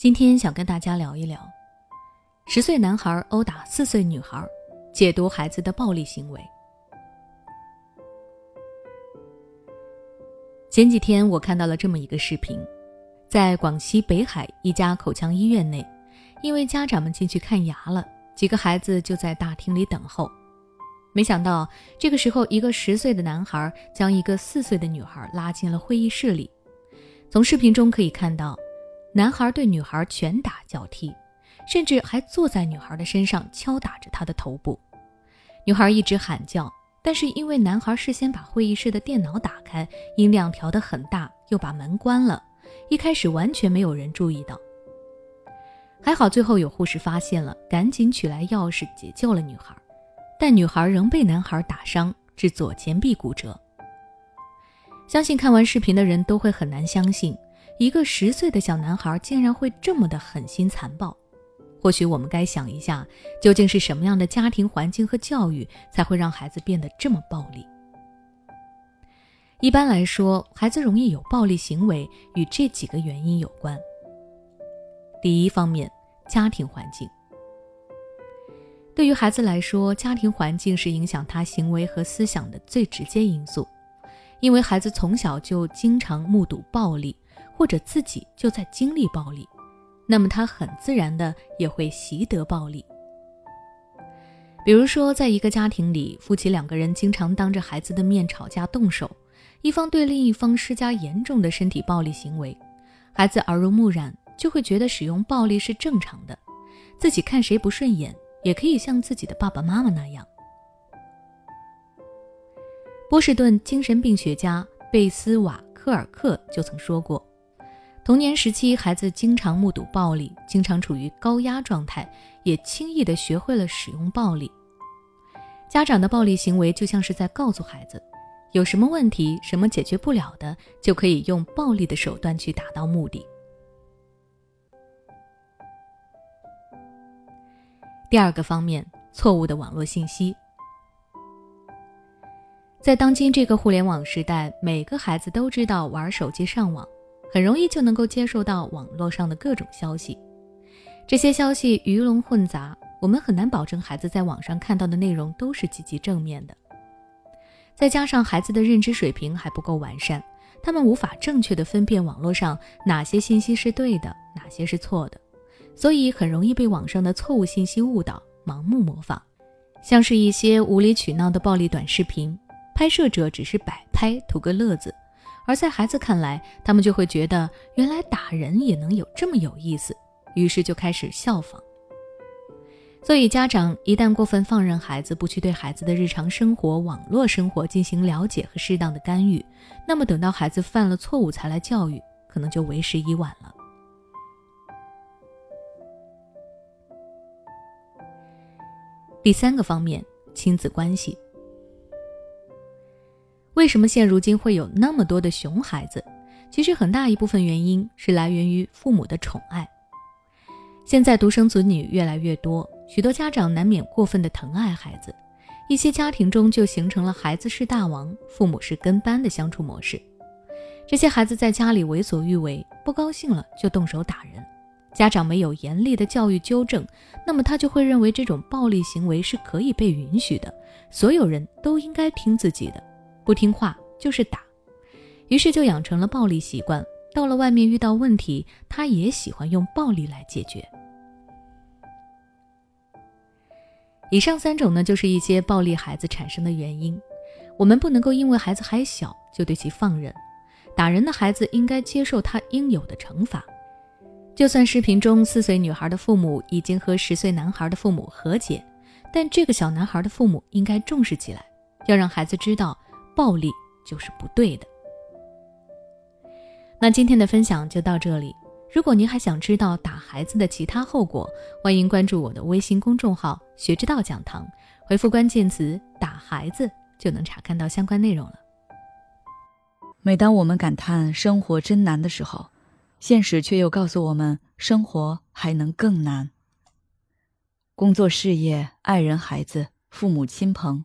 今天想跟大家聊一聊，十岁男孩殴打四岁女孩，解读孩子的暴力行为。前几天我看到了这么一个视频，在广西北海一家口腔医院内，因为家长们进去看牙了，几个孩子就在大厅里等候。没想到这个时候，一个十岁的男孩将一个四岁的女孩拉进了会议室里。从视频中可以看到。男孩对女孩拳打脚踢，甚至还坐在女孩的身上敲打着她的头部。女孩一直喊叫，但是因为男孩事先把会议室的电脑打开，音量调得很大，又把门关了，一开始完全没有人注意到。还好最后有护士发现了，赶紧取来钥匙解救了女孩，但女孩仍被男孩打伤，致左前臂骨折。相信看完视频的人都会很难相信。一个十岁的小男孩竟然会这么的狠心残暴，或许我们该想一下，究竟是什么样的家庭环境和教育才会让孩子变得这么暴力？一般来说，孩子容易有暴力行为与这几个原因有关。第一方面，家庭环境。对于孩子来说，家庭环境是影响他行为和思想的最直接因素，因为孩子从小就经常目睹暴力。或者自己就在经历暴力，那么他很自然的也会习得暴力。比如说，在一个家庭里，夫妻两个人经常当着孩子的面吵架动手，一方对另一方施加严重的身体暴力行为，孩子耳濡目染，就会觉得使用暴力是正常的，自己看谁不顺眼，也可以像自己的爸爸妈妈那样。波士顿精神病学家贝斯瓦科尔克就曾说过。童年时期，孩子经常目睹暴力，经常处于高压状态，也轻易的学会了使用暴力。家长的暴力行为就像是在告诉孩子，有什么问题、什么解决不了的，就可以用暴力的手段去达到目的。第二个方面，错误的网络信息。在当今这个互联网时代，每个孩子都知道玩手机上网。很容易就能够接受到网络上的各种消息，这些消息鱼龙混杂，我们很难保证孩子在网上看到的内容都是积极正面的。再加上孩子的认知水平还不够完善，他们无法正确的分辨网络上哪些信息是对的，哪些是错的，所以很容易被网上的错误信息误导，盲目模仿。像是一些无理取闹的暴力短视频，拍摄者只是摆拍，图个乐子。而在孩子看来，他们就会觉得原来打人也能有这么有意思，于是就开始效仿。所以，家长一旦过分放任孩子，不去对孩子的日常生活、网络生活进行了解和适当的干预，那么等到孩子犯了错误才来教育，可能就为时已晚了。第三个方面，亲子关系。为什么现如今会有那么多的熊孩子？其实很大一部分原因是来源于父母的宠爱。现在独生子女越来越多，许多家长难免过分的疼爱孩子，一些家庭中就形成了孩子是大王，父母是跟班的相处模式。这些孩子在家里为所欲为，不高兴了就动手打人，家长没有严厉的教育纠正，那么他就会认为这种暴力行为是可以被允许的，所有人都应该听自己的。不听话就是打，于是就养成了暴力习惯。到了外面遇到问题，他也喜欢用暴力来解决。以上三种呢，就是一些暴力孩子产生的原因。我们不能够因为孩子还小就对其放任，打人的孩子应该接受他应有的惩罚。就算视频中四岁女孩的父母已经和十岁男孩的父母和解，但这个小男孩的父母应该重视起来，要让孩子知道。暴力就是不对的。那今天的分享就到这里。如果您还想知道打孩子的其他后果，欢迎关注我的微信公众号“学之道讲堂”，回复关键词“打孩子”就能查看到相关内容了。每当我们感叹生活真难的时候，现实却又告诉我们，生活还能更难。工作、事业、爱人、孩子、父母亲朋。